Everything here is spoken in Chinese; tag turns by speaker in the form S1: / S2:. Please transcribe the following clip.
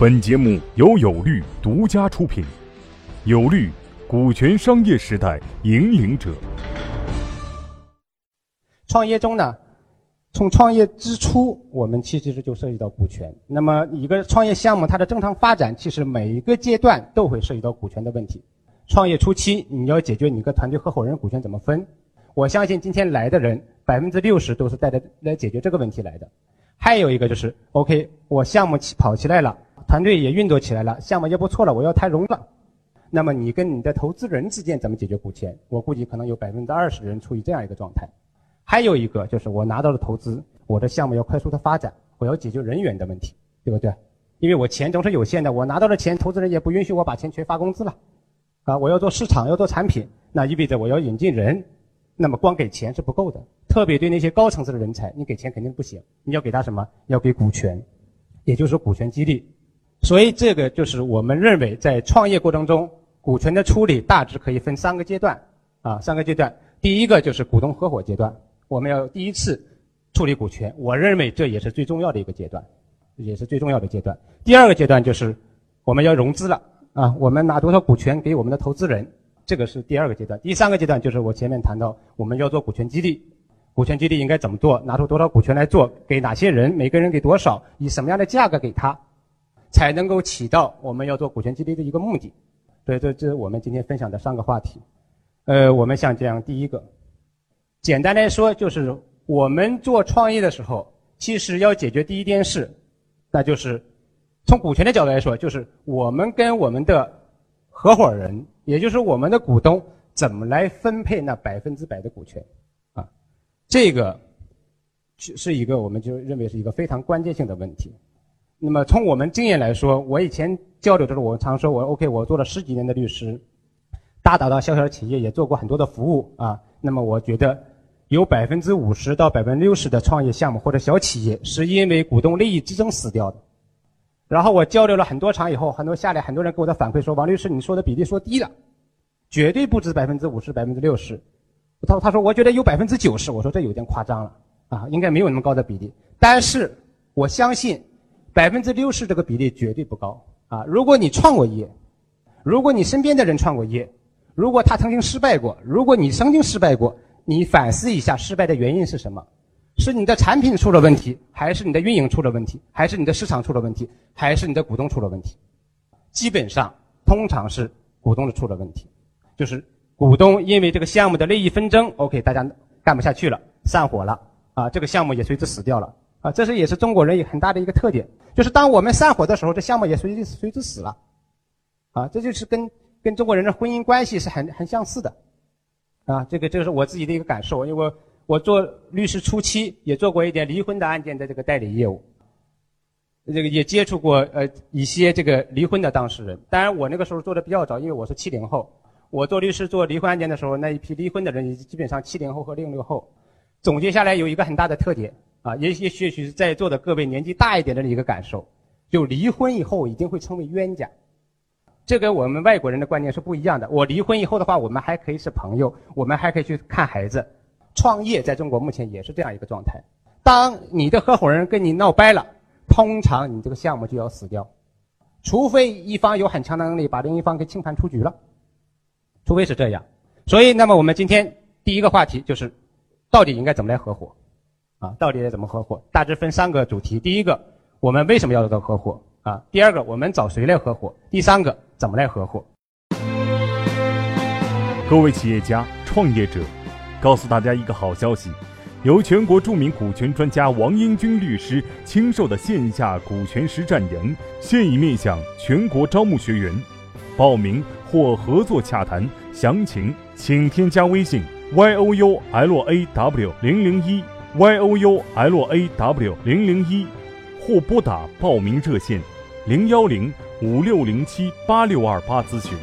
S1: 本节目由有律独家出品，有律，股权商业时代引领者。
S2: 创业中呢，从创业之初，我们其实就涉及到股权。那么一个创业项目它的正常发展，其实每一个阶段都会涉及到股权的问题。创业初期，你要解决你个团队合伙人股权怎么分？我相信今天来的人百分之六十都是带着来解决这个问题来的。还有一个就是，OK，我项目起跑起来了，团队也运作起来了，项目也不错了，我要谈融了。那么你跟你的投资人之间怎么解决股权？我估计可能有百分之二十人处于这样一个状态。还有一个就是我拿到了投资，我的项目要快速的发展，我要解决人员的问题，对不对？因为我钱总是有限的，我拿到了钱，投资人也不允许我把钱全发工资了。啊，我要做市场，要做产品，那意味着我要引进人，那么光给钱是不够的。特别对那些高层次的人才，你给钱肯定不行，你要给他什么？要给股权，也就是股权激励。所以这个就是我们认为在创业过程中，股权的处理大致可以分三个阶段啊，三个阶段。第一个就是股东合伙阶段，我们要第一次处理股权，我认为这也是最重要的一个阶段，也是最重要的阶段。第二个阶段就是我们要融资了。啊，我们拿多少股权给我们的投资人，这个是第二个阶段。第三个阶段就是我前面谈到，我们要做股权激励，股权激励应该怎么做？拿出多少股权来做？给哪些人？每个人给多少？以什么样的价格给他，才能够起到我们要做股权激励的一个目的？所以这这是我们今天分享的三个话题。呃，我们想讲第一个，简单来说就是我们做创业的时候，其实要解决第一件事，那就是。从股权的角度来说，就是我们跟我们的合伙人，也就是我们的股东，怎么来分配那百分之百的股权，啊，这个是是一个我们就认为是一个非常关键性的问题。那么从我们经验来说，我以前交流的时候，我常说我 OK，我做了十几年的律师，大大大小小的企业也做过很多的服务啊。那么我觉得有百分之五十到百分之六十的创业项目或者小企业，是因为股东利益之争死掉的。然后我交流了很多场以后，很多下来很多人给我的反馈说：“王律师，你说的比例说低了，绝对不止百分之五十、百分之六十。”他他说：“我觉得有百分之九十。”我说：“这有点夸张了啊，应该没有那么高的比例。”但是我相信百分之六十这个比例绝对不高啊！如果你创过业，如果你身边的人创过业，如果他曾经失败过，如果你曾经失败过，你反思一下失败的原因是什么？是你的产品出了问题，还是你的运营出了问题，还是你的市场出了问题，还是你的股东出了问题？基本上，通常是股东的出了问题，就是股东因为这个项目的利益纷争，OK，大家干不下去了，散伙了，啊，这个项目也随之死掉了，啊，这是也是中国人有很大的一个特点，就是当我们散伙的时候，这项目也随之随之死了，啊，这就是跟跟中国人的婚姻关系是很很相似的，啊，这个这个是我自己的一个感受，因为我。我做律师初期也做过一点离婚的案件的这个代理业务，这个也接触过呃一些这个离婚的当事人。当然我那个时候做的比较早，因为我是七零后。我做律师做离婚案件的时候，那一批离婚的人基本上七零后和零零后。总结下来有一个很大的特点啊，也也也许是在座的各位年纪大一点的一个感受，就离婚以后一定会成为冤家。这跟我们外国人的观念是不一样的。我离婚以后的话，我们还可以是朋友，我们还可以去看孩子。创业在中国目前也是这样一个状态。当你的合伙人跟你闹掰了，通常你这个项目就要死掉，除非一方有很强的能力把另一方给清盘出局了，除非是这样。所以，那么我们今天第一个话题就是，到底应该怎么来合伙？啊，到底该怎么合伙？大致分三个主题：第一个，我们为什么要做合伙？啊，第二个，我们找谁来合伙？第三个，怎么来合伙？
S1: 各位企业家、创业者。告诉大家一个好消息，由全国著名股权专家王英军律师亲授的线下股权实战营现已面向全国招募学员，报名或合作洽谈详情，请添加微信 y o u l a w 零零一 y o u l a w 零零一，或拨打报名热线零幺零五六零七八六二八咨询。